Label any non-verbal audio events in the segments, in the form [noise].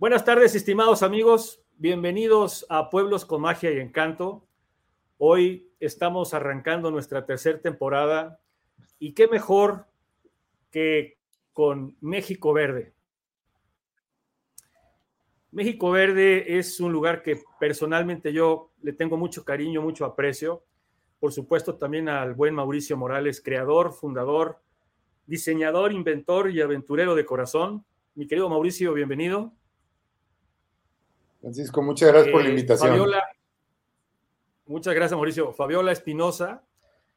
Buenas tardes, estimados amigos. Bienvenidos a Pueblos con Magia y Encanto. Hoy estamos arrancando nuestra tercera temporada y qué mejor que con México Verde. México Verde es un lugar que personalmente yo le tengo mucho cariño, mucho aprecio. Por supuesto también al buen Mauricio Morales, creador, fundador, diseñador, inventor y aventurero de corazón. Mi querido Mauricio, bienvenido. Francisco, muchas gracias por la eh, invitación. Fabiola, muchas gracias, Mauricio. Fabiola Espinosa,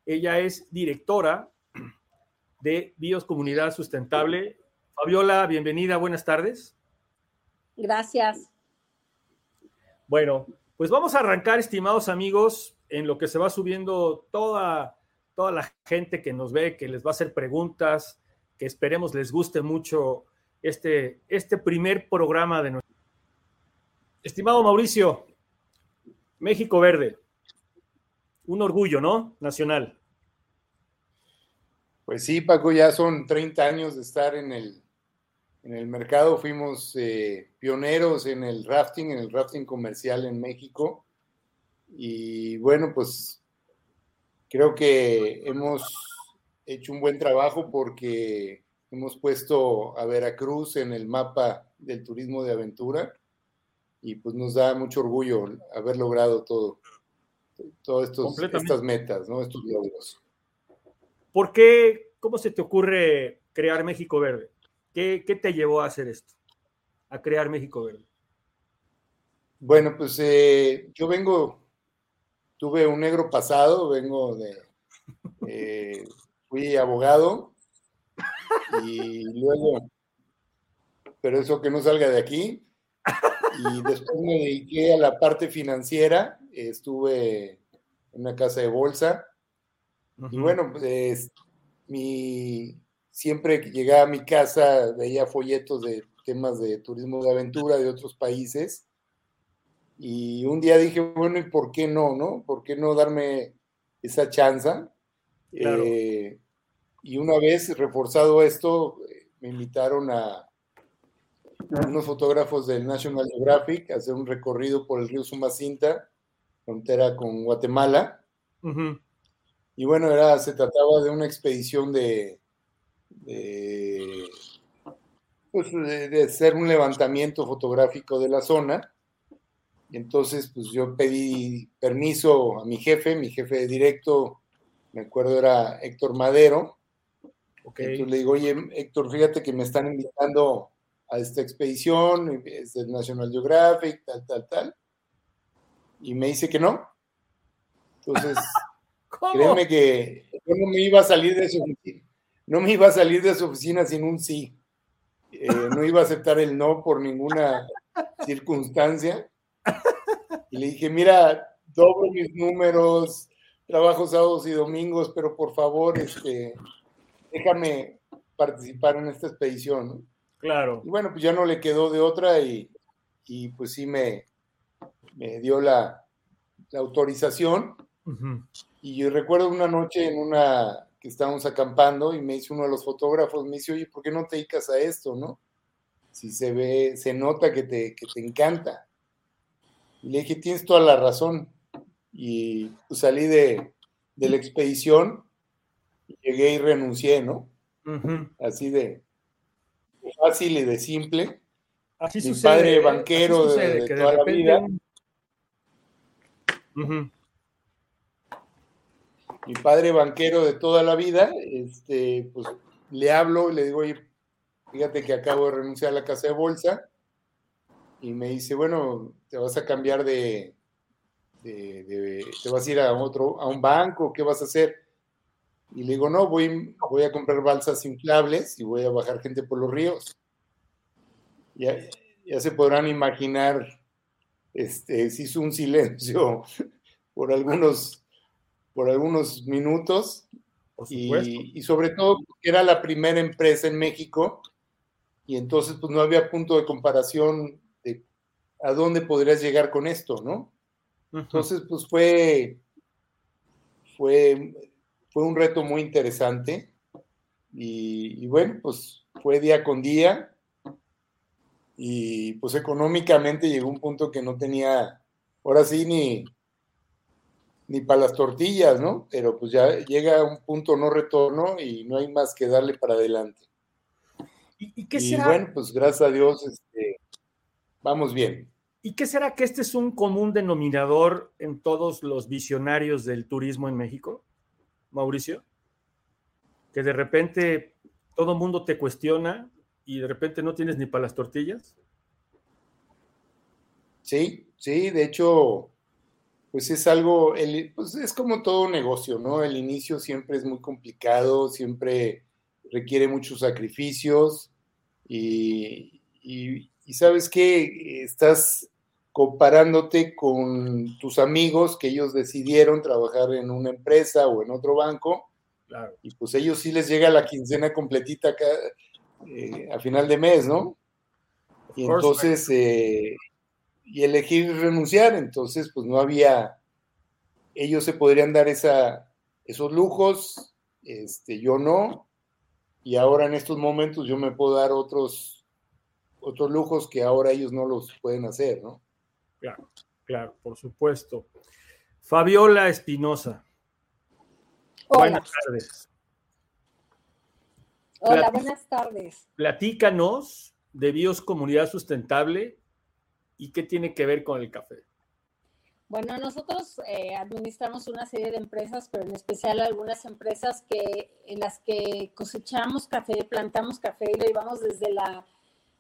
ella es directora de Bios Comunidad Sustentable. Fabiola, bienvenida, buenas tardes. Gracias. Bueno, pues vamos a arrancar, estimados amigos, en lo que se va subiendo toda, toda la gente que nos ve, que les va a hacer preguntas, que esperemos les guste mucho este, este primer programa de nuestro. Estimado Mauricio, México Verde, un orgullo, ¿no? Nacional. Pues sí, Paco, ya son 30 años de estar en el, en el mercado. Fuimos eh, pioneros en el rafting, en el rafting comercial en México. Y bueno, pues creo que hemos hecho un buen trabajo porque hemos puesto a Veracruz en el mapa del turismo de aventura y pues nos da mucho orgullo haber logrado todo, todas estas metas, ¿no? estos logros. ¿Por qué, cómo se te ocurre crear México Verde? ¿Qué, te llevó a hacer esto? A crear México Verde. Bueno, pues eh, yo vengo, tuve un negro pasado, vengo de, eh, fui abogado y luego, pero eso que no salga de aquí. Y después me dediqué a la parte financiera, estuve en una casa de bolsa y bueno, pues mi, siempre que llegaba a mi casa veía folletos de temas de turismo de aventura de otros países. Y un día dije, bueno, ¿y por qué no, no? ¿Por qué no darme esa chance? Eh, y una vez reforzado esto, me invitaron a unos fotógrafos del National Geographic a hacer un recorrido por el río Sumacinta, frontera con Guatemala. Y bueno, era, se trataba de una expedición de, de, pues, de, hacer un levantamiento fotográfico de la zona. Y entonces, pues yo pedí permiso a mi jefe, mi jefe de directo, me acuerdo era Héctor Madero. Entonces le digo, oye, Héctor, fíjate que me están invitando a esta expedición, es del National Geographic, tal, tal, tal. Y me dice que no. Entonces, [laughs] Créeme que yo no me iba a salir de su oficina, no me iba a salir de su oficina sin un sí. Eh, no iba a aceptar el no por ninguna circunstancia. Y le dije, mira, doblo mis números, trabajo sábados y domingos, pero por favor, este, déjame participar en esta expedición. Claro. Y bueno, pues ya no le quedó de otra y, pues sí me, me dio la, la autorización. Y yo recuerdo una noche en una que estábamos acampando y me dice uno de los fotógrafos, me dice, oye, ¿por qué no te dedicas a esto, no? Si se ve, se nota que te, que te encanta. Y le dije, tienes toda la razón. Y pues, salí de, de, la expedición, llegué y renuncié, ¿no? Así de, fácil y de simple. Así Mi padre banquero de, toda la vida mi padre banquero de toda la vida, este, pues le hablo y le digo, oye, fíjate que acabo de renunciar a la casa de bolsa. Y me dice, bueno, te vas a cambiar de, te vas a ir a otro, a un banco, ¿qué vas a hacer? Y le digo, no, voy, voy a comprar balsas inflables y voy a bajar gente por los ríos. Ya, ya se podrán imaginar, este, se hizo un silencio [laughs] por algunos por algunos minutos y, sobre todo era la primera empresa en México y entonces pues no había punto de comparación de a dónde podrías llegar con esto, ¿no? Entonces pues fue, fue, fue un reto muy interesante y, bueno, pues fue día con día y pues económicamente llegó un punto que no tenía, ahora sí, ni, ni para las tortillas, ¿no? Pero pues ya llega un punto no retorno y no hay más que darle para adelante. ¿Y, qué será? bueno, pues gracias a Dios, este, vamos bien. ¿Y qué será que este es un común denominador en todos los visionarios del turismo en México, Mauricio? Que de repente todo mundo te cuestiona y de repente no tienes ni para las tortillas. Sí, sí, de hecho, pues es algo, pues es como todo negocio, ¿no? El inicio siempre es muy complicado, siempre requiere muchos sacrificios y, sabes que estás comparándote con tus amigos que ellos decidieron trabajar en una empresa o en otro banco. Y pues ellos sí les llega la quincena completita acá, eh, a final de mes, ¿no? Y entonces, eh, y elegir renunciar, entonces pues no había, ellos se podrían dar esa, esos lujos, este, yo no, y ahora en estos momentos yo me puedo dar otros, otros lujos que ahora ellos no los pueden hacer, ¿no? Claro, claro, por supuesto. Fabiola Espinosa. Buenas tardes. Hola, buenas tardes. Platícanos de Bios Comunidad Sustentable y qué tiene que ver con el café. Bueno, nosotros eh, administramos una serie de empresas, pero en especial algunas empresas que en las que cosechamos café, plantamos café y lo llevamos desde la,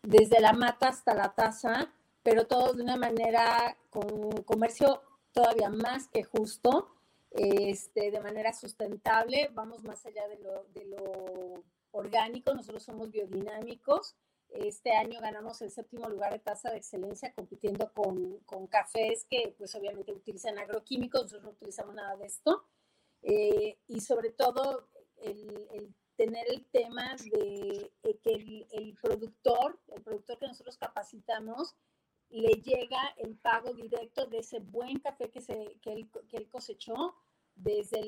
desde la mata hasta la taza, pero todo de una manera con comercio todavía más que justo, este, de manera sustentable. Vamos más allá de lo, de lo orgánico, nosotros somos biodinámicos este año ganamos el séptimo lugar de tasa de excelencia compitiendo con, con cafés que pues obviamente utilizan agroquímicos, nosotros no utilizamos nada de esto. Eh, y sobre todo el, tener el tema de, que el, productor, el productor que nosotros capacitamos, le llega el pago directo de ese buen café que, se, que, él, que cosechó, desde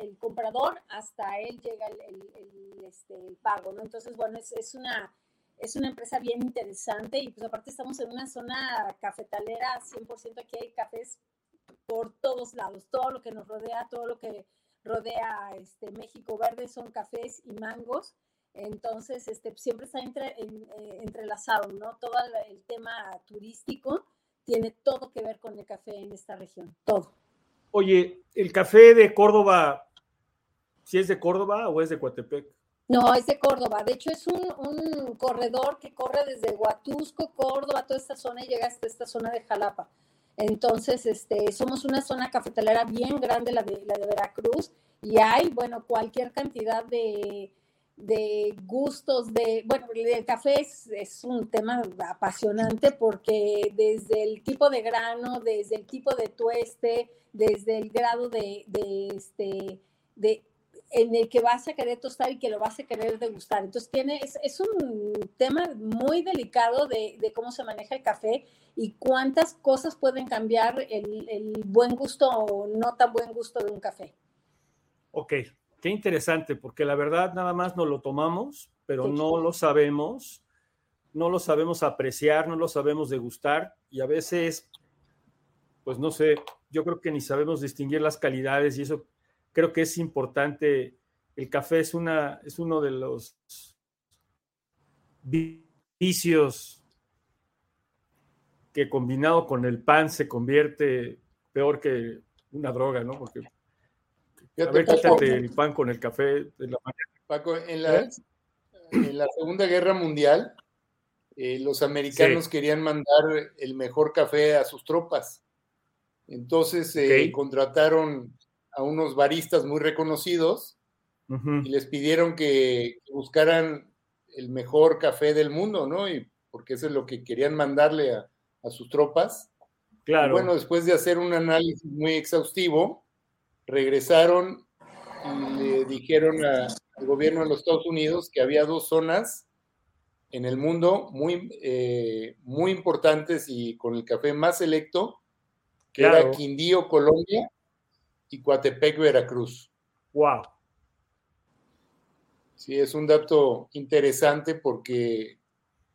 el, comprador hasta él llega el, el, este, el pago, ¿no? Entonces, bueno, es, es una es una empresa bien interesante y pues aparte estamos en una zona cafetalera 100%, aquí hay cafés por todos lados, todo lo que nos rodea, todo lo que rodea este México Verde son cafés y mangos, entonces este, siempre está entre, eh, entrelazado, ¿no? Todo el tema turístico tiene todo que ver con el café en esta región, todo. Oye, ¿el café de Córdoba, si es de Córdoba o es de Coatepec? No, es de Córdoba. De hecho, es un, corredor que corre desde Huatusco, Córdoba, toda esta zona y llega hasta esta zona de Jalapa. Entonces, este, somos una zona cafetalera bien grande, la de, la de Veracruz, y hay, bueno, cualquier cantidad de, gustos, de, bueno, el café es, un tema apasionante porque desde el tipo de grano, desde el tipo de tueste, desde el grado de, de este, de en el que vas a querer tostar y que lo vas a querer degustar. Entonces, tiene, es, un tema muy delicado de, cómo se maneja el café y cuántas cosas pueden cambiar el, buen gusto o no tan buen gusto de un café. Ok, qué interesante, porque la verdad nada más no lo tomamos, pero no lo sabemos, no lo sabemos apreciar, no lo sabemos degustar y a veces, pues no sé, yo creo que ni sabemos distinguir las calidades y eso creo que es importante. El café es, una, es uno de los vicios que combinado con el pan se convierte peor que una droga, ¿no? Porque a ver, quítate el pan con el café de la Paco, en la, ¿Eh? en la Segunda Guerra Mundial, eh, los americanos querían mandar el mejor café a sus tropas. Entonces eh, contrataron a unos baristas muy reconocidos y les pidieron que, buscaran el mejor café del mundo, ¿no? Y porque eso es lo que querían mandarle a, sus tropas. Claro. bueno, después de hacer un análisis muy exhaustivo, regresaron y le dijeron al gobierno de los Estados Unidos que había dos zonas en el mundo muy, eh, muy importantes y con el café más selecto, que era Quindío, Colombia, y Coatepec, Veracruz. Wow. Sí, es un dato interesante porque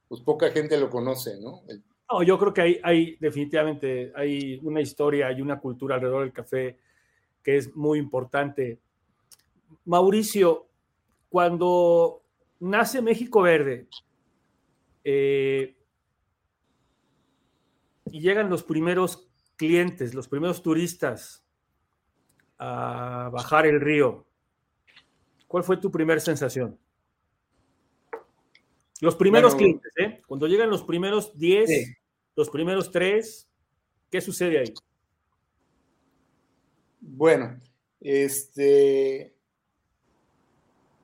pues poca gente lo conoce, ¿no? No, yo creo que hay, hay definitivamente hay una historia y una cultura alrededor del café que es muy importante. Mauricio, cuando nace México Verde eh, y llegan los primeros clientes, los primeros turistas a bajar el río, ¿cuál fue tu primera sensación? Los primeros clientes, ¿eh? Cuando llegan los primeros 10, los primeros 3, ¿qué sucede ahí? Bueno, este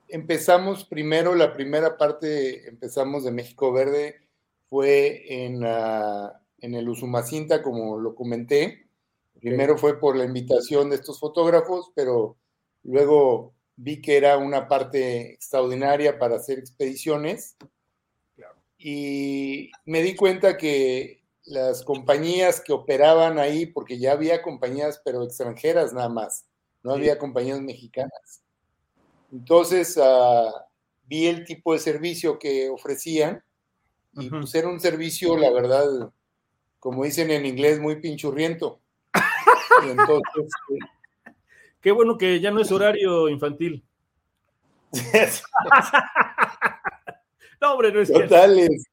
empezamos primero, la primera parte, empezamos de México Verde, fue en, en el Usumacinta, como lo comenté. Primero fue por la invitación de estos fotógrafos, pero luego vi que era una parte extraordinaria para hacer expediciones. Y me di cuenta que las compañías que operaban ahí, porque ya había compañías, pero extranjeras nada más, no había compañías mexicanas. Entonces uh, vi el tipo de servicio que ofrecían y pues era un servicio, la verdad, como dicen en inglés, muy pinchurriento. entonces, Qué bueno que ya no es horario infantil. [laughs] no, hombre, no es Totales.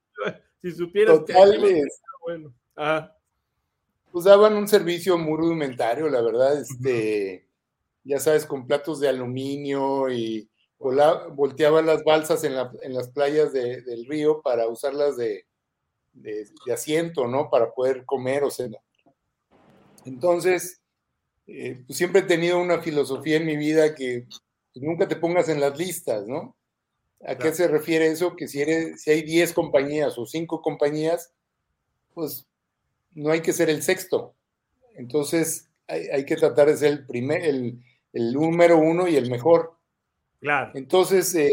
Si supieras Totales. Bueno. Ah. Pues daban un servicio muy rudimentario, la verdad, este ya sabes, con platos de aluminio y volteaban las balsas en, las playas del río para usarlas de, asiento, ¿no? Para poder comer o cenar. Entonces, eh, pues siempre he tenido una filosofía en mi vida que pues, nunca te pongas en las listas, ¿no? ¿A qué se refiere eso? Que si, eres, si hay 10 compañías o 5 compañías, pues no hay que ser el sexto. Entonces, hay, que tratar de ser el primer, el, el número uno y el mejor. Claro. Entonces, eh,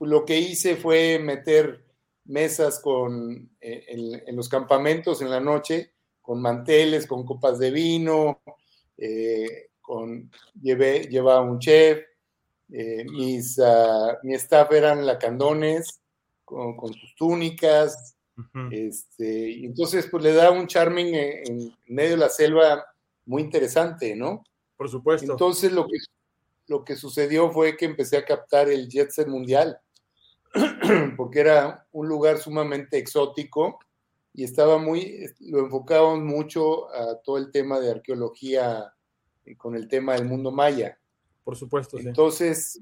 lo que hice fue meter mesas con, eh, en, los campamentos en la noche, con manteles, con copas de vino, eh, con, llevé, llevaba un chef, mis, uh, mi staff eran lacandones, con, con sus túnicas, este, y entonces pues le da un charming en, en medio de la selva muy interesante, ¿no? Por supuesto. Entonces lo que, lo que sucedió fue que empecé a captar el jet set mundial, [clears throat] porque era un lugar sumamente exótico y estaba muy, lo enfocábamos mucho a todo el tema de arqueología eh, con el tema del mundo maya. Por supuesto. Entonces,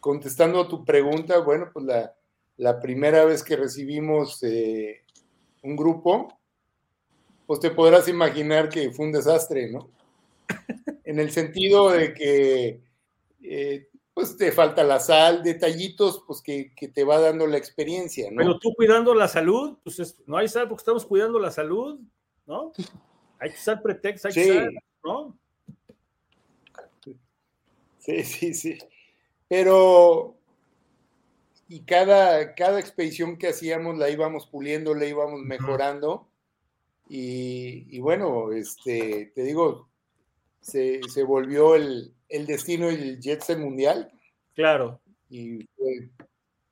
contestando a tu pregunta, bueno, pues la, la primera vez que recibimos eh, un grupo, pues te podrás imaginar que fue un desastre, ¿no? [laughs] en el sentido de que eh, pues te falta la sal, detallitos pues que, te va dando la experiencia, ¿no? Pero tú cuidando la salud, pues no hay sal porque estamos cuidando la salud, ¿no? [laughs] Hay que usar pretextos, hay que usar, ¿no? Sí, sí, sí. Pero y cada, cada expedición que hacíamos la íbamos puliendo, la íbamos mejorando. Y, y, bueno, este, te digo, se, volvió el, destino del jet set mundial. Claro. Y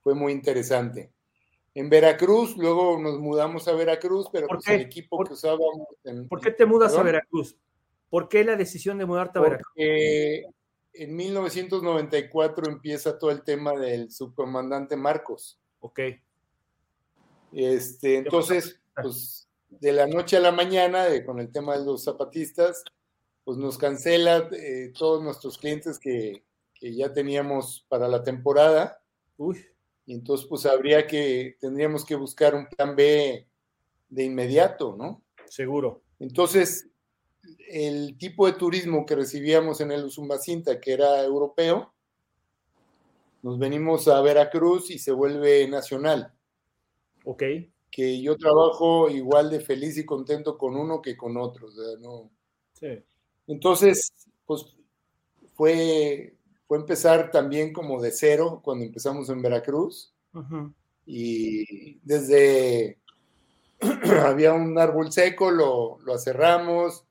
fue, muy interesante. En Veracruz, luego nos mudamos a Veracruz, pero pues el equipo que usábamos. ¿Por qué te mudas a Veracruz? ¿Por qué la decisión de mudarte a Veracruz? En 1994 empieza todo el tema del subcomandante Marcos. Ok. Este, entonces, pues de la noche a la mañana, con el tema de los zapatistas, pues nos cancela eh, todos nuestros clientes que, ya teníamos para la temporada. Uy. Y entonces, pues habría que, tendríamos que buscar un plan B de inmediato, ¿no? Seguro. Entonces, el tipo de turismo que recibíamos en el Usumbacinta, que era europeo, nos venimos a Veracruz y se vuelve nacional. Ok. Que yo trabajo igual de feliz y contento con uno que con otro. O sea, no. Sí. Entonces, pues fue, fue empezar también como de cero cuando empezamos en Veracruz. Y desde [clears throat] había un árbol seco, lo, lo acerramos,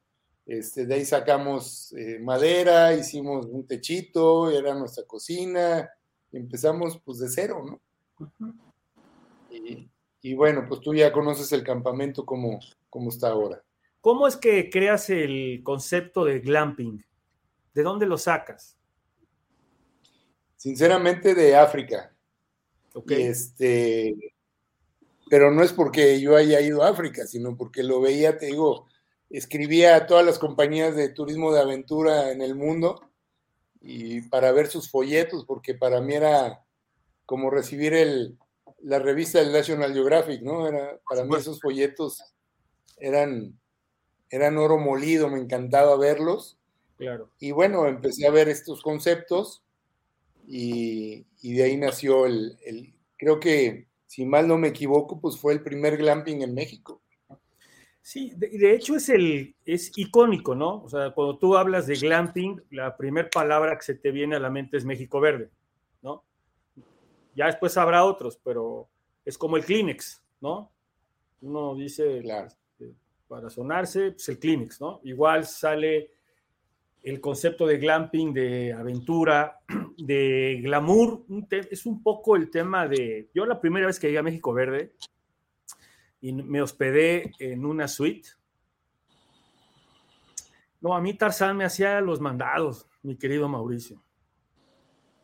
este, de ahí sacamos eh, madera, hicimos un techito, era nuestra cocina, empezamos pues de cero, ¿no? Y, bueno, pues tú ya conoces el campamento como, como está ahora. ¿Cómo es que creas el concepto de glamping? ¿De dónde lo sacas? Sinceramente de África. Este, pero no es porque yo haya ido a África, sino porque lo veía, te digo, escribía a todas las compañías de turismo de aventura en el mundo y para ver sus folletos, porque para mí era como recibir el, la revista del National Geographic, ¿no? Era, para mí esos folletos eran, eran oro molido, me encantaba verlos. Claro. Y bueno, empecé a ver estos conceptos y, de ahí nació el, el, creo que si mal no me equivoco, pues fue el primer glamping en México. Sí, de, hecho es el es icónico, ¿no? O sea, cuando tú hablas de glamping, la primera palabra que se te viene a la mente es México Verde, ¿no? Ya después habrá otros, pero es como el Kleenex, ¿no? Uno dice, claro. Este, para sonarse, pues el Kleenex, ¿no? Igual sale el concepto de glamping, de aventura, [clears throat] de glamour, es un poco el tema de, yo la primera vez que llegué a México Verde, y me hospedé en una suite. No, a mí Tarzán me hacía los mandados, mi querido Mauricio.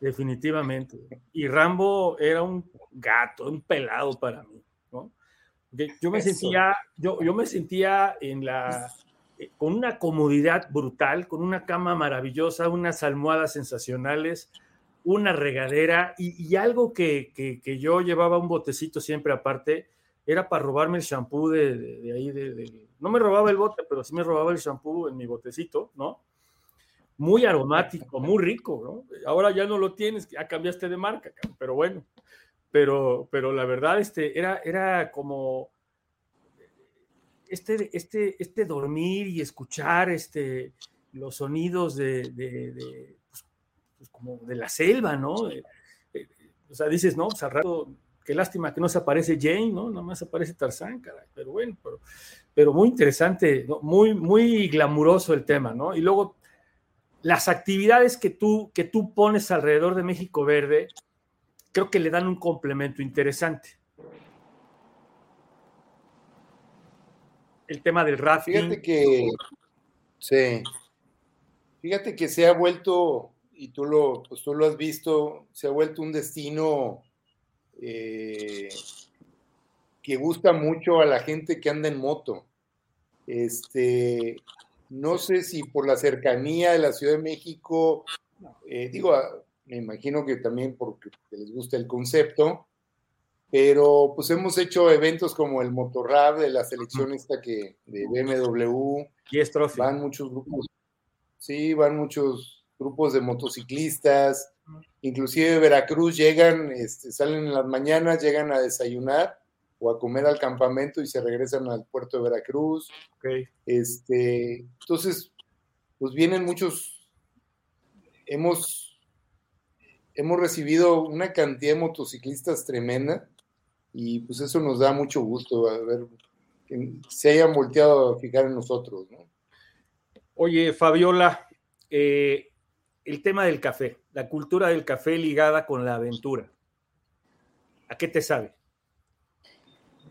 Definitivamente. Y Rambo era un gato, un pelado para mí. ¿no? Yo me sentía, yo, yo me sentía en la, eh, con una comodidad brutal, con una cama maravillosa, unas almohadas sensacionales, una regadera y, algo que, que, que, yo llevaba un botecito siempre aparte, era para robarme el shampoo de, ahí, de, no me robaba el bote, pero sí me robaba el shampoo en mi botecito, ¿no? Muy aromático, muy rico, ¿no? Ahora ya no lo tienes, ya cambiaste de marca, pero bueno, pero, pero la verdad, este, era, era como este, este, este dormir y escuchar este, los sonidos de, pues, pues, como de la selva, ¿no? O sea, dices, no, pues rato Qué lástima que no se aparece Jane, ¿no? Nada más aparece Tarzán, caray. Pero bueno, pero, muy interesante, muy, muy glamuroso el tema, ¿no? Y luego las actividades que tú, que tú pones alrededor de México Verde, creo que le dan un complemento interesante. El tema del rafting. Fíjate que, sí, fíjate que se ha vuelto, y tú lo, pues tú lo has visto, se ha vuelto un destino eh, que gusta mucho a la gente que anda en moto. Este, no sé si por la cercanía de la Ciudad de México, eh, digo, ah, me imagino que también porque les gusta el concepto, pero pues hemos hecho eventos como el Motorrad de la selección esta que de BMW. Y es Van muchos grupos, sí, van muchos grupos de motociclistas, inclusive de Veracruz llegan, este, salen en las mañanas, llegan a desayunar o a comer al campamento y se regresan al puerto de Veracruz. Este, entonces, pues vienen muchos, hemos, hemos recibido una cantidad de motociclistas tremenda y pues eso nos da mucho gusto a ver que se hayan volteado a fijar en nosotros. Oye, Fabiola, eh, el tema del café, la cultura del café ligada con la aventura. ¿A qué te sabe?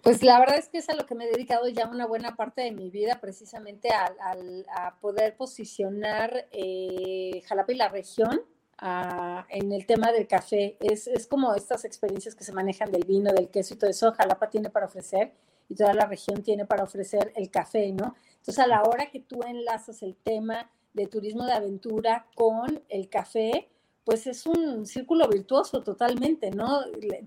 Pues la verdad es que es a lo que me he dedicado ya una buena parte de mi vida, precisamente a, poder posicionar eh, Jalapa y la región en el tema del café. Es, es, como estas experiencias que se manejan del vino, del queso y todo eso, Jalapa tiene para ofrecer y toda la región tiene para ofrecer el café, ¿no? Entonces a la hora que tú enlazas el tema de turismo de aventura con el café, pues es un círculo virtuoso totalmente, ¿no?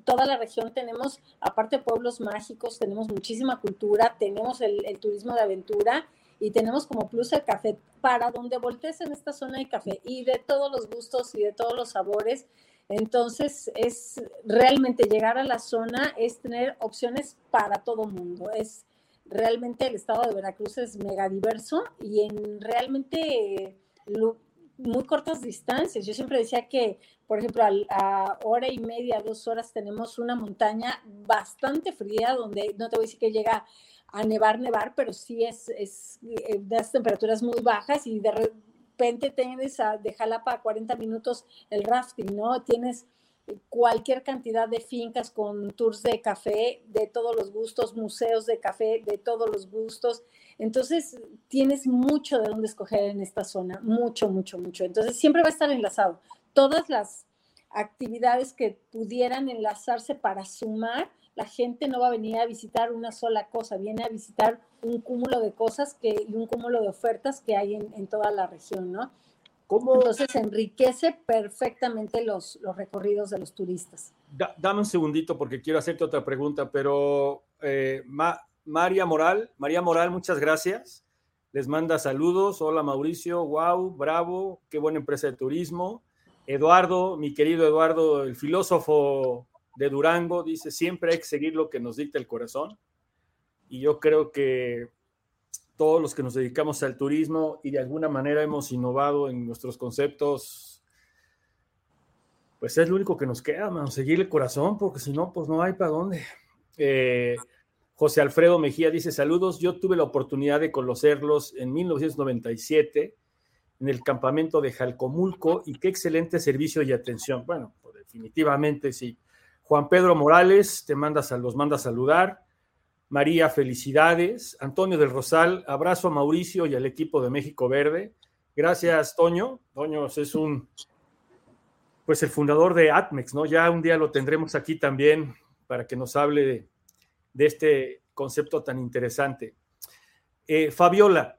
Toda la región tenemos, aparte pueblos mágicos, tenemos muchísima cultura, tenemos el, turismo de aventura y tenemos como plus el café para donde voltees en esta zona de café y de todos los gustos y de todos los sabores. Entonces, es realmente llegar a la zona, es tener opciones para todo mundo. Es realmente el estado de Veracruz es mega diverso y en realmente muy cortas distancias. Yo siempre decía que, por ejemplo, a, hora y media, dos horas tenemos una montaña bastante fría donde no te voy a decir que llega a nevar, nevar, pero sí es, es eh, de las temperaturas muy bajas y de repente tienes a, de Jalapa a 40 minutos el rafting, ¿no? Tienes cualquier cantidad de fincas con tours de café, de todos los gustos, museos de café, de todos los gustos. Entonces, tienes mucho de dónde escoger en esta zona, mucho, mucho, mucho. Entonces, siempre va a estar enlazado. Todas las actividades que pudieran enlazarse para sumar, la gente no va a venir a visitar una sola cosa, viene a visitar un cúmulo de cosas que, y un cúmulo de ofertas que hay en, toda la región, ¿no? ¿Cómo? Entonces enriquece perfectamente los, los recorridos de los turistas. dame un segundito porque quiero hacerte otra pregunta, pero eh, María Moral, María Moral, muchas gracias. Les manda saludos. Hola Mauricio, wow, bravo, qué buena empresa de turismo. Eduardo, mi querido Eduardo, el filósofo de Durango, dice, siempre hay que seguir lo que nos dicta el corazón. Y yo creo que todos los que nos dedicamos al turismo y de alguna manera hemos innovado en nuestros conceptos, pues es lo único que nos queda, man, seguir el corazón, porque si no, pues no hay para dónde. Eh, José Alfredo Mejía dice, saludos, yo tuve la oportunidad de conocerlos en 1997 en el campamento de Jalcomulco y qué excelente servicio y atención. Bueno, pues definitivamente sí. Juan Pedro Morales te manda, los manda a saludar. María, felicidades. Antonio del Rosal, abrazo a Mauricio y al equipo de México Verde. Gracias, Toño. Toño es un, pues el fundador de Atmex, ¿no? Ya un día lo tendremos aquí también para que nos hable de, este concepto tan interesante. Eh, Fabiola,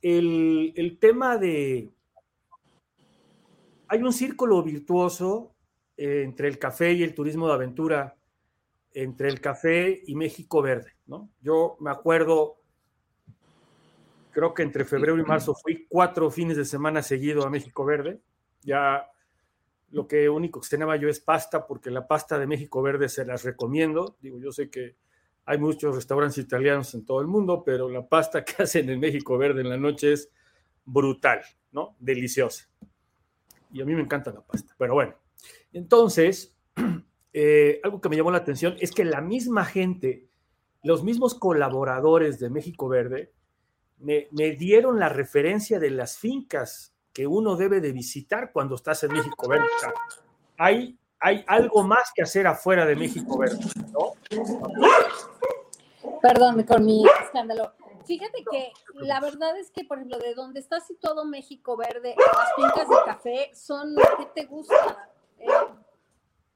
el, tema de... Hay un círculo virtuoso eh, entre el café y el turismo de aventura, entre el café y México Verde, ¿no? Yo me acuerdo, creo que entre febrero y marzo fui cuatro fines de semana seguido a México Verde. Ya lo que único que tenía yo es pasta, porque la pasta de México Verde se las recomiendo. Digo, yo sé que hay muchos restaurantes italianos en todo el mundo, pero la pasta que [laughs] hacen en México Verde en la noche es brutal, ¿no? Deliciosa. Y a mí me encanta la pasta. Pero bueno, entonces, [clears throat] eh, algo que me llamó la atención es que la misma gente, los mismos colaboradores de México Verde, me, me dieron la referencia de las fincas que uno debe de visitar cuando estás en México Verde. hay, hay algo más que hacer afuera de México Verde, ¿no? Perdón, con mi escándalo. Fíjate que la verdad es que, por ejemplo, de donde está situado México Verde, las fincas de café son, ¿qué te gusta? Eh,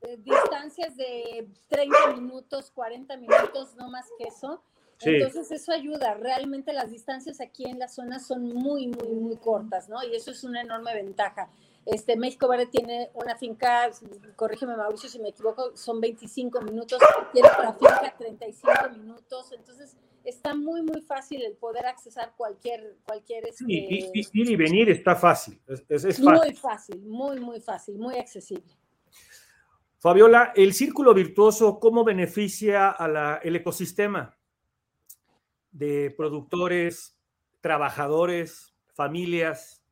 eh, distancias de 30 minutos, 40 minutos, no más que eso. Entonces eso ayuda. Realmente las distancias aquí en la zona son muy, muy, muy cortas, ¿no? Y eso es una enorme ventaja. Este, México Verde tiene una finca, corrígeme Mauricio si me equivoco, son 25 minutos, tiene otra finca 35 minutos, entonces está muy, muy fácil el poder accesar cualquier... cualquier este, ir y venir está fácil, es, fácil. Muy fácil, muy, muy fácil, muy accesible. Fabiola, el círculo virtuoso, ¿cómo beneficia al ecosistema de productores, trabajadores, familias,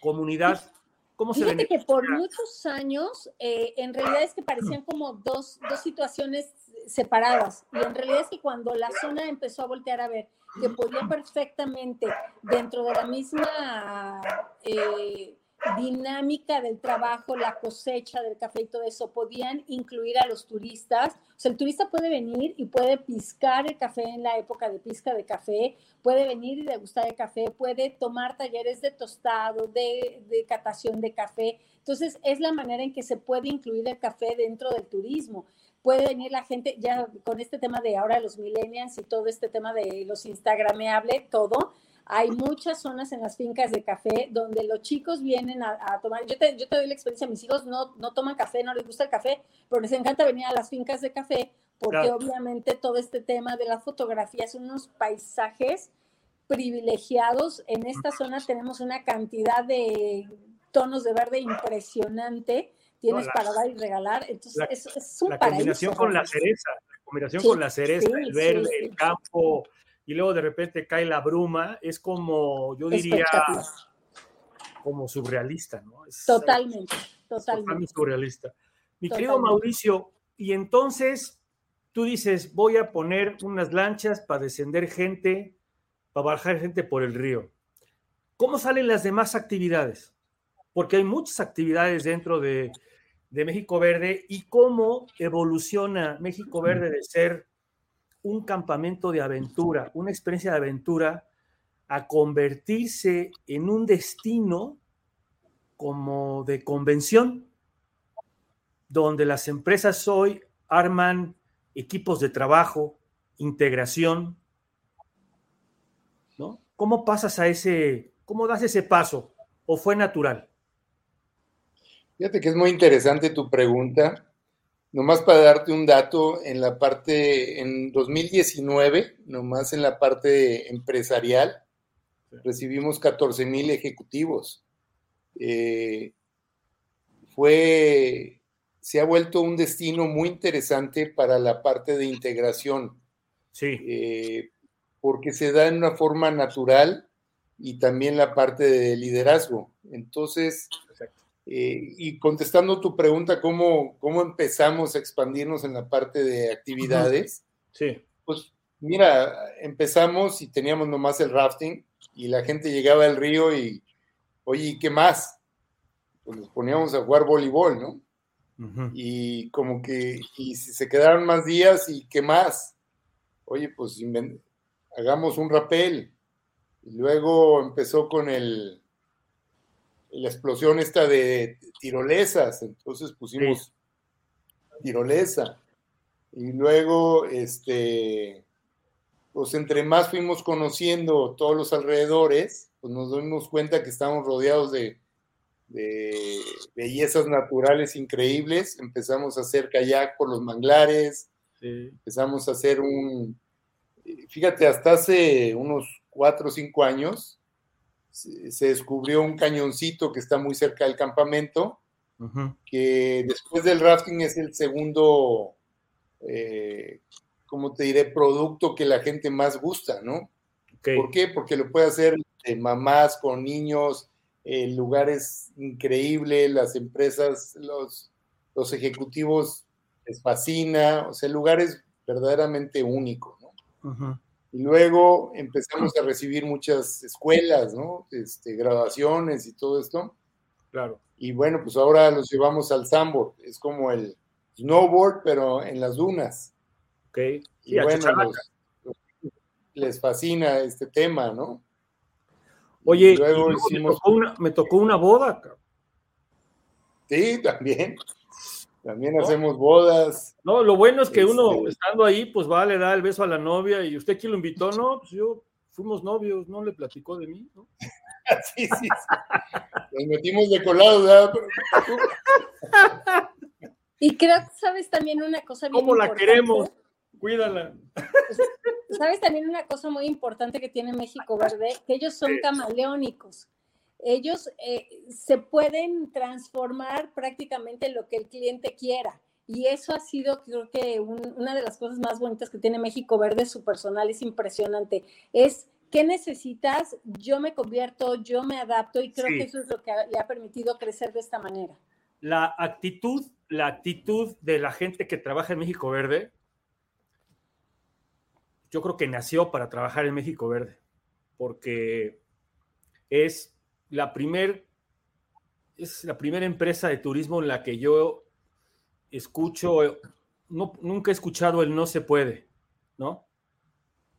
comunidad? ¿Cómo Fíjate que por muchos años, eh, en realidad es que parecían como dos, dos, situaciones separadas. Y en realidad es que cuando la zona empezó a voltear a ver que podía perfectamente, dentro de la misma eh, dinámica del trabajo, la cosecha del café y todo eso, podían incluir a los turistas. O sea, el turista puede venir y puede piscar el café en la época de pisca de café, puede venir y degustar el café, puede tomar talleres de tostado, de, de catación de café. Entonces, es la manera en que se puede incluir el café dentro del turismo puede venir la gente ya con este tema de ahora los millennials y todo este tema de los instagrameable, todo, hay muchas zonas en las fincas de café donde los chicos vienen a, tomar. Yo te, yo te doy la experiencia, mis hijos no, no toman café, no les gusta el café, pero les encanta venir a las fincas de café porque obviamente todo este tema de la fotografía son unos paisajes privilegiados. En esta zona tenemos una cantidad de tonos de verde impresionante. Tienes para dar y regalar. Entonces, es, es, un la Combinación con la cereza, la combinación con la cereza, el verde, el campo, y luego de repente cae la bruma, es como, yo diría, como surrealista, ¿no? totalmente, totalmente. surrealista. Mi querido Mauricio, y entonces tú dices, voy a poner unas lanchas para descender gente, para bajar gente por el río. ¿Cómo salen las demás actividades? Porque hay muchas actividades dentro de, de México Verde y cómo evoluciona México Verde de ser un campamento de aventura, una experiencia de aventura, a convertirse en un destino como de convención, donde las empresas hoy arman equipos de trabajo, integración, ¿no? ¿Cómo pasas a ese, cómo das ese paso? ¿O fue natural? Fíjate que es muy interesante tu pregunta. Nomás para darte un dato, en la parte, en 2019, nomás en la parte empresarial, recibimos 14 mil ejecutivos. Eh, fue, se ha vuelto un destino muy interesante para la parte de integración. Sí. Eh, porque se da en una forma natural y también la parte de liderazgo. Entonces, eh, y contestando tu pregunta, ¿cómo, ¿cómo empezamos a expandirnos en la parte de actividades? Sí. Pues mira, empezamos y teníamos nomás el rafting y la gente llegaba al río y, oye, ¿y qué más? Pues nos poníamos a jugar voleibol, ¿no? Y como que, y si se quedaron más días, ¿y qué más? Oye, pues hagamos un rapel. Y luego empezó con el, la explosión esta de tirolesas, entonces pusimos tirolesa. Y luego, este, pues entre más fuimos conociendo todos los alrededores, pues nos dimos cuenta que estamos rodeados de, de bellezas naturales increíbles. Empezamos a hacer kayak por los manglares, empezamos a hacer un, fíjate, hasta hace unos cuatro o cinco años se descubrió un cañoncito que está muy cerca del campamento, que después del rafting es el segundo, eh, ¿cómo te diré?, producto que la gente más gusta, ¿no? ¿Por qué? Porque lo puede hacer de mamás con niños, en lugares increíbles, las empresas, los, los ejecutivos les fascina, o sea, lugares verdaderamente únicos, ¿no? Y luego empezamos a recibir muchas escuelas, ¿no? Este, graduaciones y todo esto. Claro. Y bueno, pues ahora los llevamos al sandboard. Es como el snowboard, pero en las dunas. Ok. y bueno, les fascina este tema, ¿no? Oye, luego me, tocó una, me, tocó una, boda. Sí, también. También hacemos bodas. No, lo bueno es que uno este estando ahí, pues va, le da el beso a la novia y usted quién lo invitó, no, pues yo fuimos novios, no le platicó de mí, ¿no? [laughs] sí, sí, sí. Nos metimos de colado, ¿verdad? y creo que sabes también una cosa bien ¿Cómo la queremos? Cuídala. Pues, sabes también una cosa muy importante que tiene México Verde, que ellos son camaleónicos ellos eh, se pueden transformar prácticamente lo que el cliente quiera. Y eso ha sido, creo que, una de las cosas más bonitas que tiene México Verde, su personal es impresionante. Es, ¿qué necesitas? Yo me convierto, yo me adapto y creo que eso es lo que le ha permitido crecer de esta manera. La actitud, la actitud de la gente que trabaja en México Verde, yo creo que nació para trabajar en México Verde, porque es la primer, es la primera empresa de turismo en la que yo escucho, no, nunca he escuchado el no se puede, ¿no?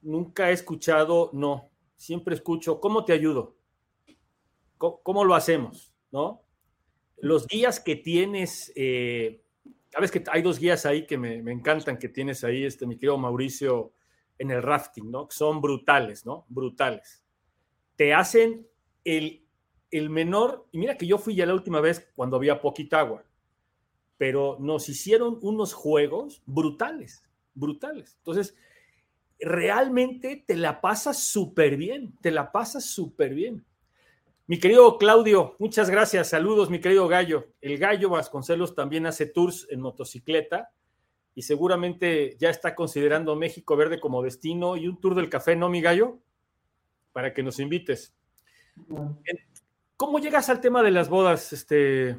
Nunca he escuchado no, siempre escucho, ¿cómo te ayudo? ¿Cómo, lo hacemos? ¿No? Los guías que tienes, eh, sabes que hay dos guías ahí que me, me, encantan que tienes ahí, este, mi querido Mauricio, en el rafting, ¿no? Son brutales, ¿no? Brutales. Te hacen el el menor, y mira que yo fui ya la última vez cuando había poquita agua, pero nos hicieron unos juegos brutales, brutales. Entonces, realmente te la pasas súper bien, te la pasas súper bien. Mi querido Claudio, muchas gracias. Saludos, mi querido Gallo. El Gallo Vasconcelos también hace tours en motocicleta y seguramente ya está considerando México Verde como destino y un tour del café, ¿no, mi Gallo? Para que nos invites. ¿Cómo llegas al tema de las bodas, este,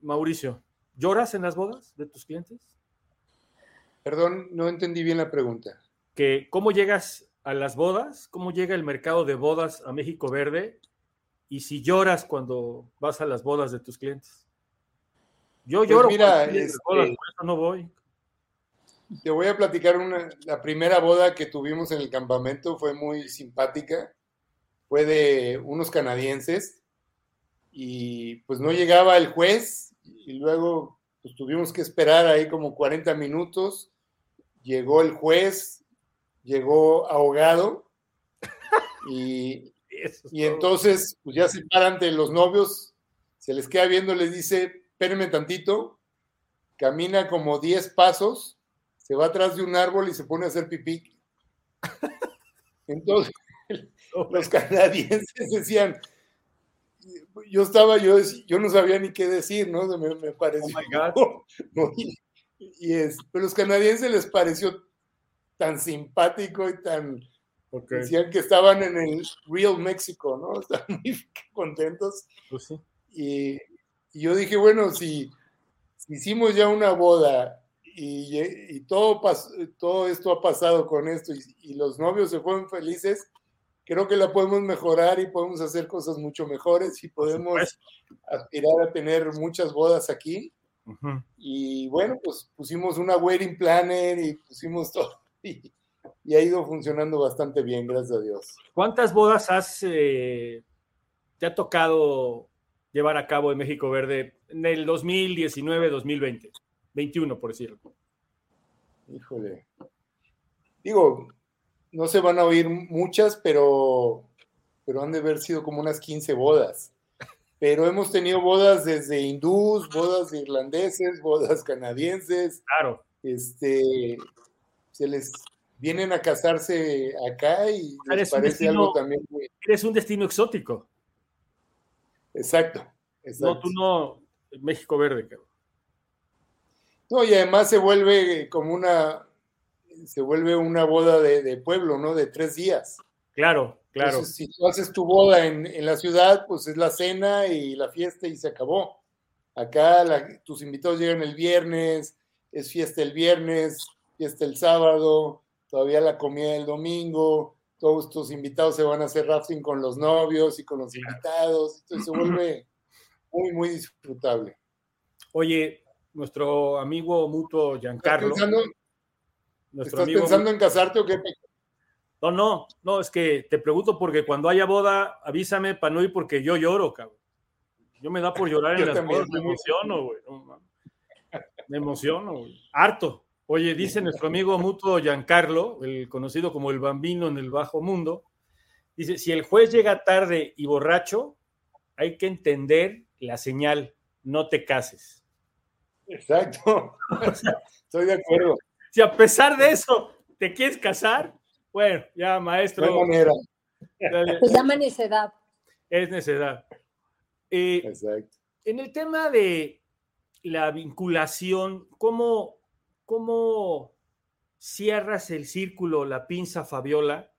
Mauricio? ¿Lloras en las bodas de tus clientes? Perdón, no entendí bien la pregunta. Que, ¿Cómo llegas a las bodas? ¿Cómo llega el mercado de bodas a México Verde? Y si lloras cuando vas a las bodas de tus clientes. Yo pues lloro. Mira, este, por eso no voy. Te voy a platicar una, la primera boda que tuvimos en el campamento fue muy simpática. Fue de unos canadienses y pues no llegaba el juez y luego pues tuvimos que esperar ahí como 40 minutos. Llegó el juez, llegó ahogado [laughs] y, y entonces pues ya se paran ante los novios, se les queda viendo, les dice, espérenme tantito, camina como 10 pasos, se va atrás de un árbol y se pone a hacer pipí. [laughs] Entonces, los canadienses decían, yo estaba, yo, yo no sabía ni qué decir, ¿no? Me, me pareció. Oh [laughs] y, es, pero los canadienses les pareció tan simpático y tan. Decían que estaban en el Real México, ¿no? [laughs] Estaban muy contentos. Pues sí. y, y yo dije, bueno, si, hicimos ya una boda y, todo, todo esto ha pasado con esto y, los novios se fueron felices, creo que la podemos mejorar y podemos hacer cosas mucho mejores y podemos aspirar a tener muchas bodas aquí. Y bueno, pues pusimos una wedding planner y pusimos [laughs] todo y, ha ido funcionando bastante bien, gracias a Dios. ¿Cuántas bodas has, eh, te ha tocado llevar a cabo en México Verde en el 2019-2020, 21 por decirlo. Híjole. Digo, no se van a oír muchas, pero, pero han de haber sido como unas 15 bodas. Pero hemos tenido bodas desde hindús, bodas de irlandeses, bodas canadienses. Claro. Este, se les vienen a casarse acá y les parece algo también. Eres un destino exótico. Exacto, No, tú no, México Verde, cabrón. No, y además se vuelve como una, se vuelve una boda de, pueblo, ¿no? De tres días. Claro, claro. si tú haces tu boda en, la ciudad, pues es la cena y la fiesta y se acabó. Acá tus invitados llegan el viernes, es fiesta el viernes, fiesta el sábado, todavía la comida el domingo, todos tus invitados se van a hacer rafting con los novios y con los invitados, entonces se vuelve muy, muy disfrutable. Oye, nuestro amigo mutuo Giancarlo. ¿Estás ¿estás pensando en casarte o qué? No, no, no, es que te pregunto porque cuando haya boda, avísame para no ir porque yo lloro, cabrón. Yo me da por llorar en las bodas, me emociono, güey. me emociono, güey. Harto. Oye, dice nuestro amigo mutuo Giancarlo, el conocido como el bambino en el bajo mundo, dice, si el juez llega tarde y borracho, hay que entender la señal, no te cases. Exacto, [laughs] estoy de acuerdo. Si a pesar de eso te quieres casar, bueno, ya maestro. De manera. Se llama necedad. Es necedad. Eh, Exacto. En el tema de la vinculación, ¿cómo, ¿cómo cierras el círculo, la pinza Fabiola,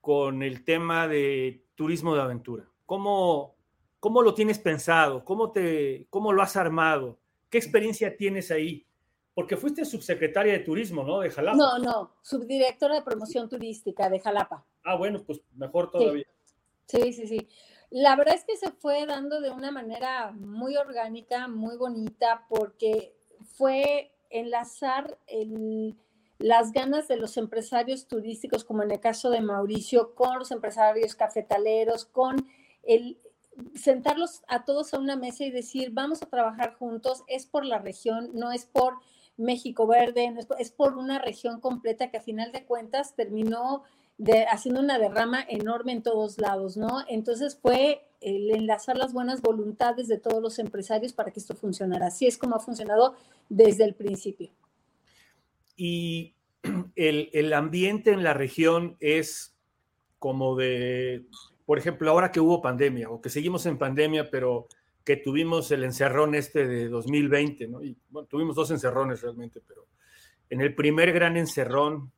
con el tema de turismo de aventura? ¿Cómo, cómo lo tienes pensado? ¿Cómo, te, ¿Cómo lo has armado? ¿Qué experiencia tienes ahí? Porque fuiste subsecretaria de turismo, ¿no? De Jalapa. No, no, subdirectora de promoción turística de Jalapa. Ah, bueno, pues mejor todavía. Sí, sí, sí. La verdad es que se fue dando de una manera muy orgánica, muy bonita, porque fue enlazar las ganas de los empresarios turísticos, como en el caso de Mauricio, con los empresarios cafetaleros, con el sentarlos a todos a una mesa y decir, vamos a trabajar juntos, es por la región, no es por México Verde, es, por, una región completa que a final de cuentas terminó haciendo una derrama enorme en todos lados, ¿no? Entonces fue el enlazar las buenas voluntades de todos los empresarios para que esto funcionara. Así es como ha funcionado desde el principio. Y [clears throat] el, ambiente en la región es como de, por ejemplo, ahora que hubo pandemia o que seguimos en pandemia, pero que tuvimos el encerrón este de 2020, ¿no? Y bueno, tuvimos dos encerrones realmente, pero en el primer gran encerrón,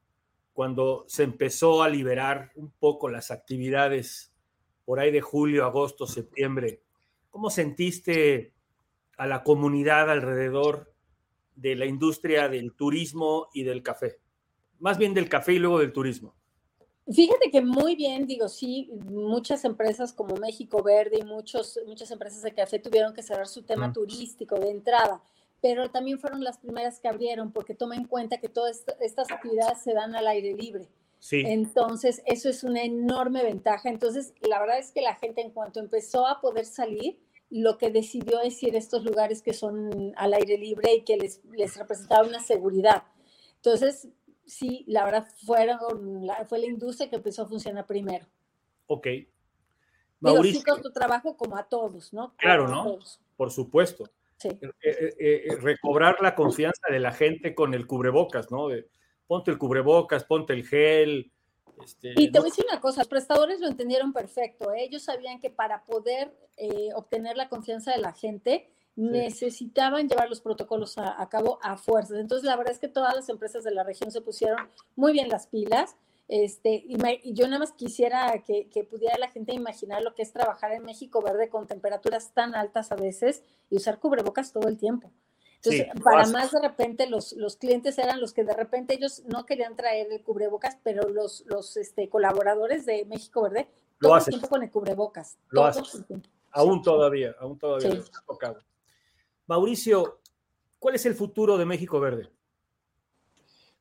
cuando se empezó a liberar un poco las actividades por ahí de julio, agosto, septiembre, ¿cómo sentiste a la comunidad alrededor de la industria del turismo y del café? Más bien del café y luego del turismo. Fíjate que muy bien, digo, sí, muchas empresas como México Verde y muchos, muchas empresas de café tuvieron que cerrar su tema turístico de entrada, pero también fueron las primeras que abrieron porque toma en cuenta que todas estas actividades se dan al aire libre. Sí. Entonces, eso es una enorme ventaja. Entonces, la verdad es que la gente en cuanto empezó a poder salir, lo que decidió es ir a estos lugares que son al aire libre y que les, les representaba una seguridad. Entonces, sí, la verdad fueron, fue la industria que empezó a funcionar primero. Ok. Mauricio. Digo, sí tu trabajo como a todos, ¿no? Claro, ¿no? Por supuesto. Sí. Eh, eh, eh, recobrar la confianza de la gente con el cubrebocas, ¿no? De, ponte el cubrebocas, ponte el gel. Este, y te voy a decir una cosa, los prestadores lo entendieron perfecto. Ellos sabían que para poder obtener la confianza de la gente, necesitaban llevar los protocolos a, cabo a fuerzas. Entonces, la verdad es que todas las empresas de la región se pusieron muy bien las pilas. Este, y, yo nada más quisiera que, pudiera la gente imaginar lo que es trabajar en México verde con temperaturas tan altas a veces y usar cubrebocas todo el tiempo. Entonces, para más de repente los, los clientes eran los que de repente ellos no querían traer el cubrebocas, pero los, los este, colaboradores de México Verde todo el tiempo con el cubrebocas. Lo tiempo. Aún todavía, aún todavía sí. tocado. Mauricio, ¿cuál es el futuro de México Verde?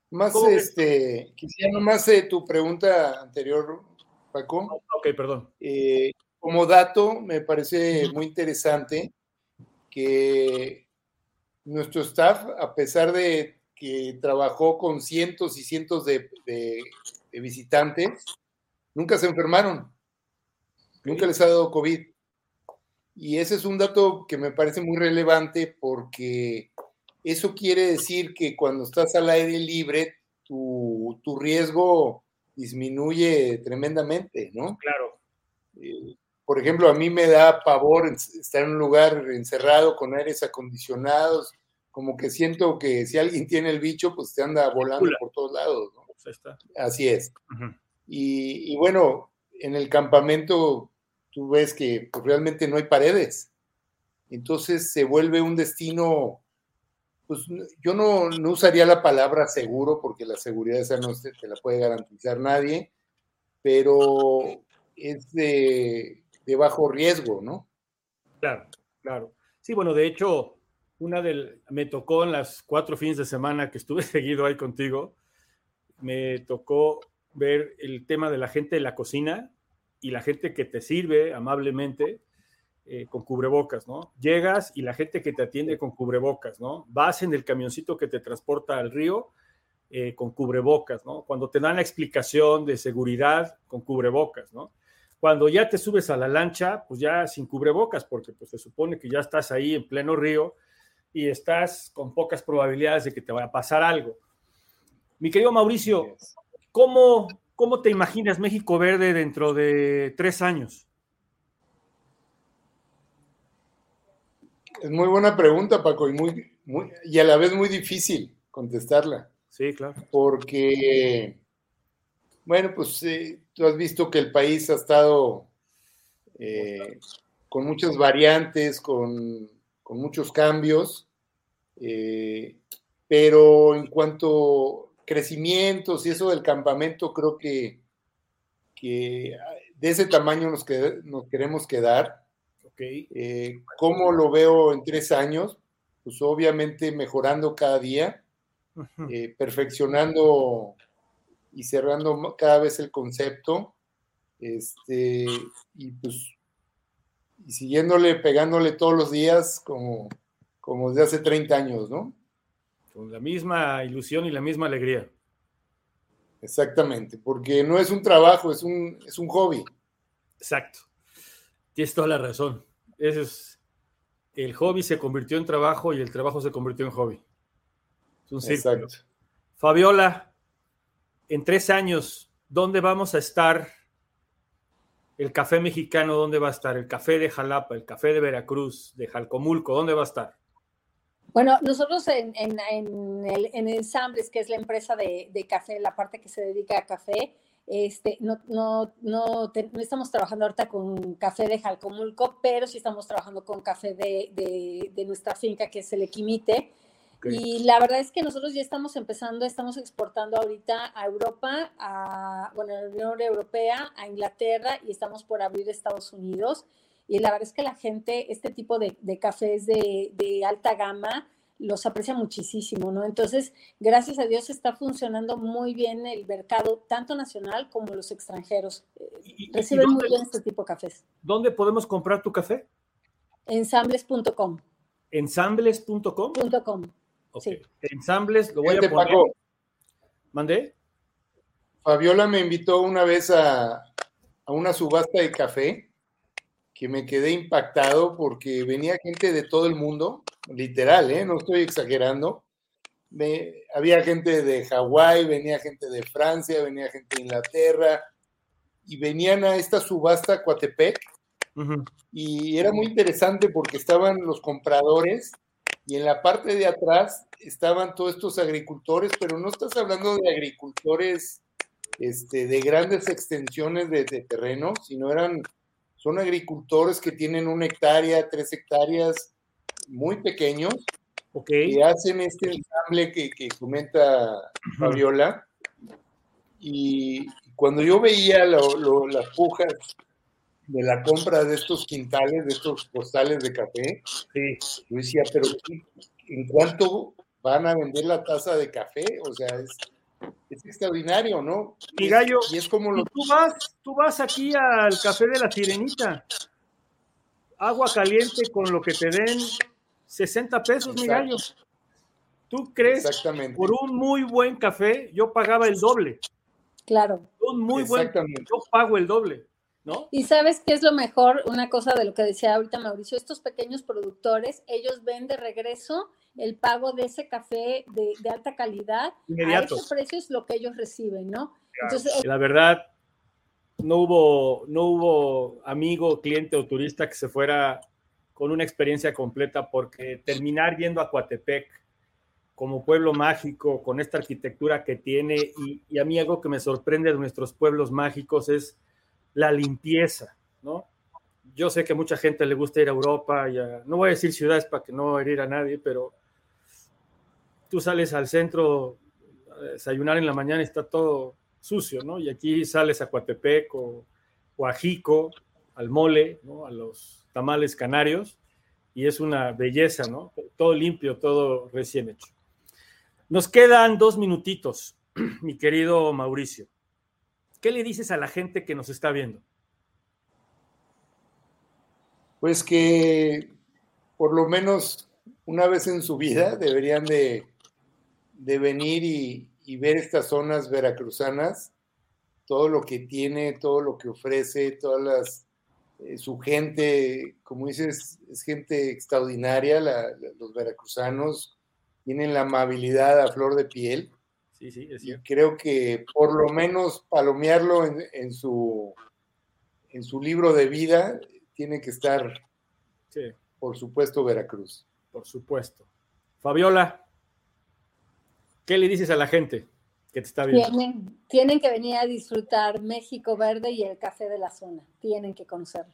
Más, este, quisiera nomás eh, tu pregunta anterior, Paco. Ah, ok, perdón. Eh, como dato, me parece muy interesante que nuestro staff, a pesar de que trabajó con cientos y cientos de, visitantes, nunca se enfermaron. Nunca les ha dado COVID. Y ese es un dato que me parece muy relevante porque eso quiere decir que cuando estás al aire libre, tu, riesgo disminuye tremendamente, ¿no? Claro. Eh, por ejemplo, a mí me da pavor estar en un lugar encerrado con aires acondicionados, como que siento que si alguien tiene el bicho, pues te anda volando por todos lados, ¿no? Pues Así es. y, y bueno, en el campamento tú ves que pues, realmente no hay paredes. Entonces se vuelve un destino, pues yo no, usaría la palabra seguro, porque la seguridad esa no te, la puede garantizar nadie, pero es de, bajo riesgo, ¿no? Claro, claro. Sí, bueno, de hecho, una del, me tocó en las cuatro fines de semana que estuve [laughs] seguido ahí contigo, me tocó ver el tema de la gente de la cocina, y la gente que te sirve amablemente eh, con cubrebocas, ¿no? Llegas y la gente que te atiende con cubrebocas, ¿no? Vas en el camioncito que te transporta al río eh, con cubrebocas, ¿no? Cuando te dan la explicación de seguridad con cubrebocas, ¿no? Cuando ya te subes a la lancha, pues ya sin cubrebocas, porque pues se supone que ya estás ahí en pleno río y estás con pocas probabilidades de que te vaya a pasar algo. Mi querido Mauricio, ¿cómo, ¿Cómo te imaginas México Verde dentro de tres años? Es muy buena pregunta, Paco, y, muy, y a la vez muy difícil contestarla. Sí, claro. Porque, bueno, pues eh, tú has visto que el país ha estado eh, con muchas variantes, con, muchos cambios, eh, pero en cuanto crecimientos y eso del campamento, creo que, que de ese tamaño nos, nos queremos quedar. Okay. Eh, ¿Cómo lo veo en tres años? Pues obviamente mejorando cada día, eh, perfeccionando y cerrando cada vez el concepto, este, y pues y siguiéndole, pegándole todos los días como, como desde hace 30 años, ¿no? Con la misma ilusión y la misma alegría. Exactamente, porque no es un trabajo, es un, es un hobby. Exacto. Tienes toda la razón. Ese es, el hobby se convirtió en trabajo y el trabajo se convirtió en hobby. Es un. Exacto. Fabiola, en tres años, ¿dónde vamos a estar? El café mexicano, ¿dónde va a estar? El café de Jalapa, el café de Veracruz, de Jalcomulco, ¿dónde va a estar? Bueno, nosotros en, en, en, el, en Ensambles, que es la empresa de, de, café, la parte que se dedica a café, este, no, no, no, no, estamos trabajando ahorita con café de Jalcomulco, pero sí estamos trabajando con café de, de, de nuestra finca, que es el Equimite. Y la verdad es que nosotros ya estamos empezando, estamos exportando ahorita a Europa, a, bueno, a la Unión Europea, a Inglaterra y estamos por abrir Estados Unidos. Y la verdad es que la gente, este tipo de, cafés de, de, alta gama, los aprecia muchísimo, ¿no? Entonces, gracias a Dios está funcionando muy bien el mercado, tanto nacional como los extranjeros. Reciben muy bien este tipo de cafés. ¿Dónde podemos comprar tu café? Ensambles.com. Ensambles.com. .com. Sí. Ensambles, lo voy a poner. ¿Mandé? Fabiola me invitó una vez a, a una subasta de café que me quedé impactado porque venía gente de todo el mundo, literal, ¿eh? no estoy exagerando. Me, había gente de Hawái, venía gente de Francia, venía gente de Inglaterra y venían a esta subasta Coatepec. Y era muy interesante porque estaban los compradores y en la parte de atrás estaban todos estos agricultores, pero no estás hablando de agricultores este, de grandes extensiones de, de terreno, sino eran son agricultores que tienen una hectárea, tres hectáreas, muy pequeños, okay. y hacen este ensamble que, comenta Fabiola. Y cuando yo veía las pujas de la compra de estos quintales, de estos postales de café, yo decía, pero ¿en cuánto van a vender la taza de café? O sea, es, es extraordinario, ¿no? Y gallo, y es como lo... tú vas, tú vas aquí al café de la sirenita, agua caliente con lo que te den 60 pesos, mi gallo. ¿Tú crees? Exactamente. Por un muy buen café, yo pagaba el doble. Claro. Un muy buen, yo pago el doble. ¿No? Y sabes qué es lo mejor, una cosa de lo que decía ahorita Mauricio, estos pequeños productores, ellos ven de regreso el pago de ese café de, alta calidad, Inmediato. a ese precio es lo que ellos reciben, ¿no? Entonces, la verdad, no hubo, no hubo amigo, cliente o turista que se fuera con una experiencia completa porque terminar yendo a Coatepec como pueblo mágico, con esta arquitectura que tiene, y, y, a mí algo que me sorprende de nuestros pueblos mágicos es la limpieza, ¿no? Yo sé que mucha gente le gusta ir a Europa, y no voy a decir ciudades para que no herir a nadie, pero tú sales al centro a desayunar en la mañana y está todo sucio, ¿no? Y aquí sales a Coatepec o, a Jico, al mole, ¿no? A los tamales canarios, y es una belleza, ¿no? Todo limpio, todo recién hecho. Nos quedan dos minutitos, [clears throat] mi querido Mauricio. ¿Qué le dices a la gente que nos está viendo? Pues que por lo menos una vez en su vida deberían de de venir y, ver estas zonas veracruzanas, todo lo que tiene, todo lo que ofrece, todas las, eh, su gente, como dices, es gente extraordinaria, los veracruzanos tienen la amabilidad a flor de piel. Sí, sí, es y creo que por lo menos palomearlo en, su, en su libro de vida tiene que estar, por supuesto, Veracruz. Por supuesto. Fabiola. ¿Qué le dices a la gente que te está viendo? Tienen, que venir a disfrutar México Verde y el café de la zona. Tienen que conocerlo.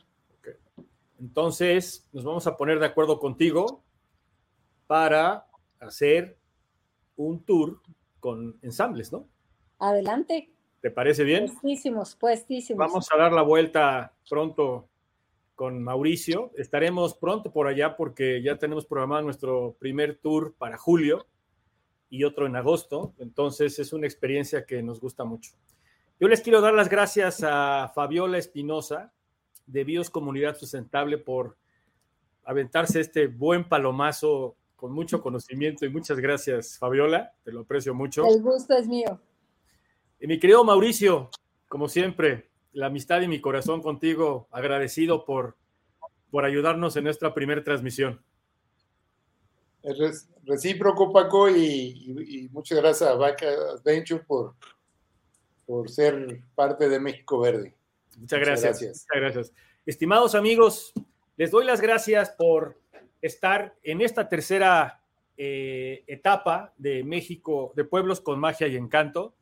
Entonces, nos vamos a poner de acuerdo contigo para hacer un tour con ensambles, ¿no? Adelante. ¿Te parece bien? Puestísimos, puestísimos. Vamos a dar la vuelta pronto con Mauricio. Estaremos pronto por allá porque ya tenemos programado nuestro primer tour para julio y otro en agosto. Entonces es una experiencia que nos gusta mucho. Yo les quiero dar las gracias a Fabiola Espinosa de Bios Comunidad Sustentable por aventarse este buen palomazo con mucho conocimiento y muchas gracias, Fabiola, te lo aprecio mucho. El gusto es mío. Y mi querido Mauricio, como siempre, la amistad y mi corazón contigo, agradecido por, por ayudarnos en nuestra primera transmisión recíproco, Paco, y, muchas gracias a Vaca Adventure por, por ser parte de México Verde. Muchas gracias, Muchas gracias. Estimados amigos, les doy las gracias por estar en esta tercera eh, etapa de México, de Pueblos con Magia y Encanto.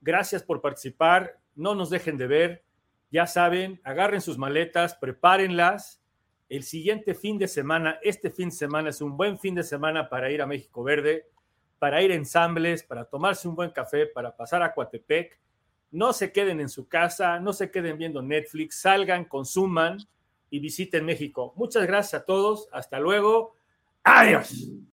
Gracias por participar. No nos dejen de ver. Ya saben, agarren sus maletas, prepárenlas el siguiente fin de semana. Este fin de semana es un buen fin de semana para ir a México Verde, para ir a ensambles, para tomarse un buen café, para pasar a Coatepec. No se queden en su casa, no se queden viendo Netflix, salgan, consuman y visiten México. Muchas gracias a todos. Hasta luego. Adiós.